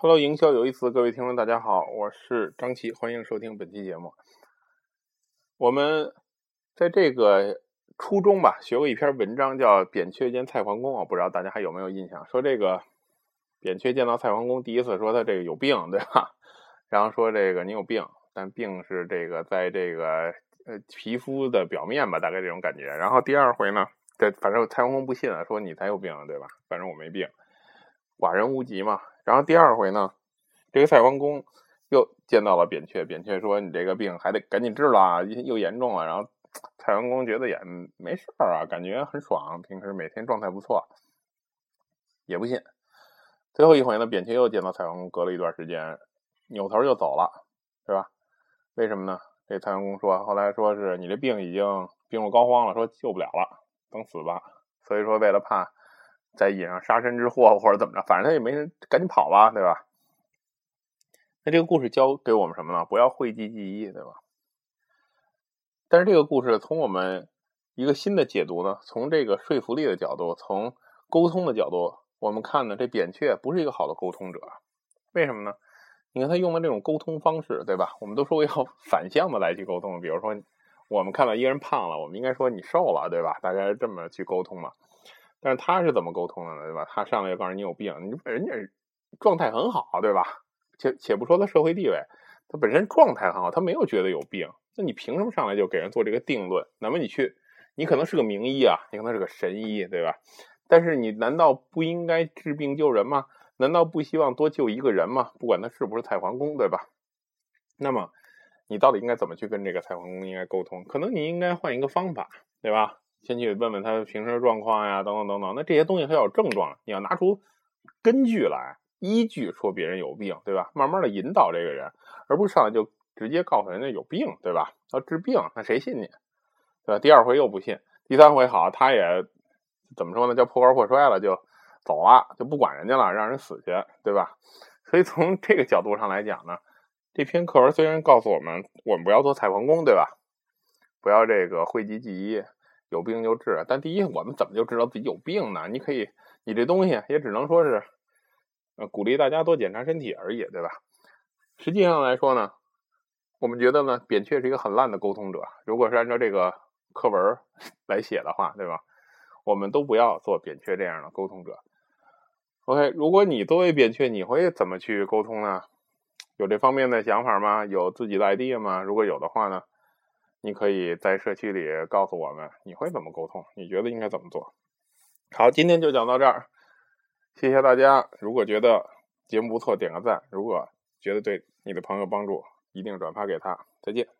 Hello，营销有意思，各位听众大家好，我是张琪，欢迎收听本期节目。我们在这个初中吧，学过一篇文章，叫《扁鹊见蔡桓公》我，不知道大家还有没有印象？说这个扁鹊见到蔡桓公，第一次说他这个有病，对吧？然后说这个你有病，但病是这个在这个呃皮肤的表面吧，大概这种感觉。然后第二回呢，这反正蔡桓公不信啊，说你才有病，对吧？反正我没病，寡人无疾嘛。然后第二回呢，这个蔡桓公又见到了扁鹊，扁鹊说：“你这个病还得赶紧治了，又严重了。”然后蔡桓公觉得也没事儿啊，感觉很爽，平时每天状态不错，也不信。最后一回呢，扁鹊又见到蔡桓公，隔了一段时间，扭头就走了，是吧？为什么呢？这蔡桓公说，后来说是你这病已经病入膏肓了，说救不了了，等死吧。所以说，为了怕。再引上杀身之祸或者怎么着，反正他也没人，赶紧跑吧，对吧？那这个故事教给我们什么呢？不要讳疾忌医，对吧？但是这个故事从我们一个新的解读呢，从这个说服力的角度，从沟通的角度，我们看呢，这扁鹊不是一个好的沟通者。为什么呢？你看他用的这种沟通方式，对吧？我们都说要反向的来去沟通，比如说我们看到一个人胖了，我们应该说你瘦了，对吧？大家这么去沟通嘛。但是他是怎么沟通的呢？对吧？他上来就告诉你有病，你人家状态很好，对吧？且且不说他社会地位，他本身状态很好，他没有觉得有病。那你凭什么上来就给人做这个定论？那么你去，你可能是个名医啊，你可能是个神医，对吧？但是你难道不应该治病救人吗？难道不希望多救一个人吗？不管他是不是蔡桓公，对吧？那么你到底应该怎么去跟这个蔡桓公应该沟通？可能你应该换一个方法，对吧？先去问问他平时状况呀，等等等等。那这些东西还有症状，你要拿出根据来依据说别人有病，对吧？慢慢的引导这个人，而不是上来就直接告诉人家有病，对吧？要治病，那谁信你，对吧？第二回又不信，第三回好，他也怎么说呢？叫破罐破摔了，就走了，就不管人家了，让人死去，对吧？所以从这个角度上来讲呢，这篇课文虽然告诉我们，我们不要做蔡桓公，对吧？不要这个讳疾忌医。有病就治，但第一，我们怎么就知道自己有病呢？你可以，你这东西也只能说是，呃，鼓励大家多检查身体而已，对吧？实际上来说呢，我们觉得呢，扁鹊是一个很烂的沟通者。如果是按照这个课文 来写的话，对吧？我们都不要做扁鹊这样的沟通者。OK，如果你作为扁鹊，你会怎么去沟通呢？有这方面的想法吗？有自己的 idea 吗？如果有的话呢？你可以在社区里告诉我们你会怎么沟通，你觉得应该怎么做？好，今天就讲到这儿，谢谢大家。如果觉得节目不错，点个赞；如果觉得对你的朋友帮助，一定转发给他。再见。